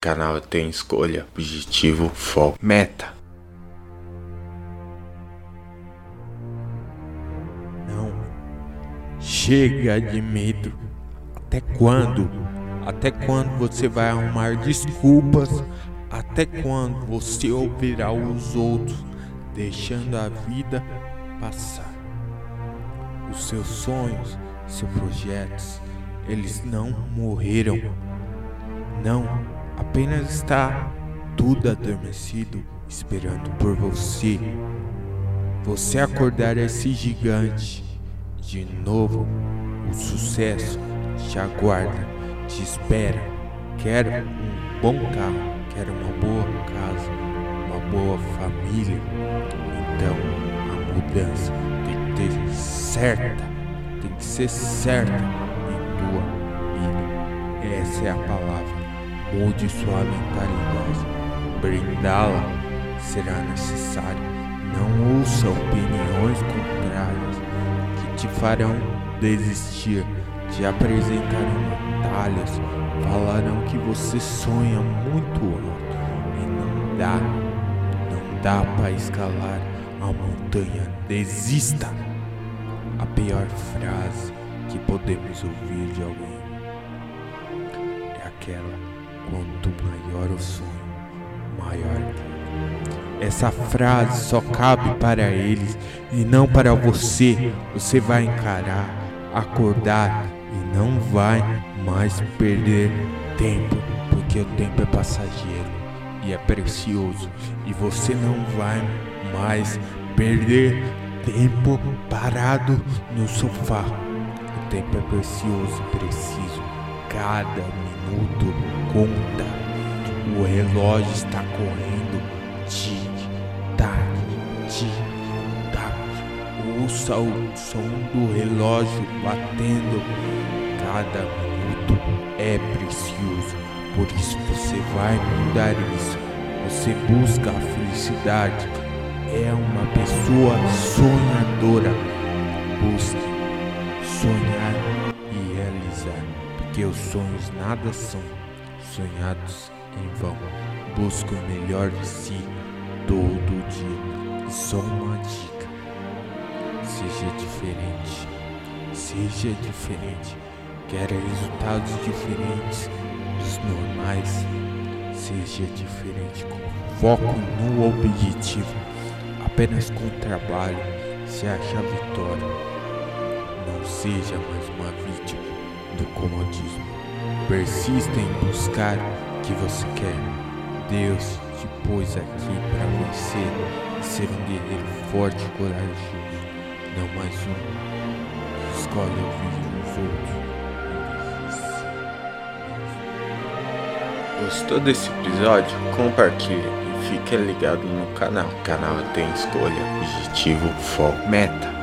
Canal tem escolha, objetivo, foco, meta. Não. Chega de medo. Até quando? Até quando você vai arrumar desculpas? Até quando você ouvirá os outros, deixando a vida passar? Os seus sonhos, seus projetos, eles não morreram. Não Apenas está tudo adormecido, esperando por você. Você acordar esse gigante. De novo, o sucesso te aguarda, te espera. Quer um bom carro, quer uma boa casa, uma boa família. Então, a mudança tem que ter certa, tem que ser certa em tua vida. Essa é a palavra Mude sua mentalidade. Brindá-la será necessário. Não ouça opiniões contrárias que te farão desistir, te apresentarão batalhas, falarão que você sonha muito alto e não dá, não dá para escalar a montanha. Desista! A pior frase que podemos ouvir de alguém é aquela Quanto maior o sonho, maior a Essa frase só cabe para eles e não para você. Você vai encarar, acordar e não vai mais perder tempo, porque o tempo é passageiro e é precioso e você não vai mais perder tempo parado no sofá. O tempo é precioso e preciso. Cada minuto conta. O relógio está correndo. Tic, tac, tic, tac. Ouça o som do relógio batendo. Cada minuto é precioso. Por isso você vai mudar isso. Você busca a felicidade. É uma pessoa sonhadora. Busque porque os sonhos nada são sonhados em vão. Busca o melhor de si todo dia. E só uma dica: seja diferente. Seja diferente. Quer resultados diferentes dos normais? Seja diferente com foco no objetivo. Apenas com trabalho se acha vitória. Não seja mais uma vítima do comodismo. Persista em buscar o que você quer. Deus te pôs aqui para vencer e ser um guerreiro forte e corajoso, não mais um. Escolhe ouvir os outros. Gostou desse episódio? Compartilhe e fique ligado no canal. O canal tem escolha, objetivo, foco, meta.